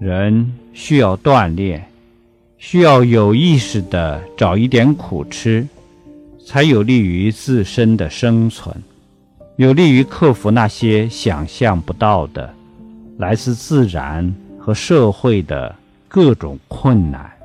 人需要锻炼需要有意识的找一点苦吃才有利于自身的生存有利于克服那些想象不到的来自自然和社会的各种困难。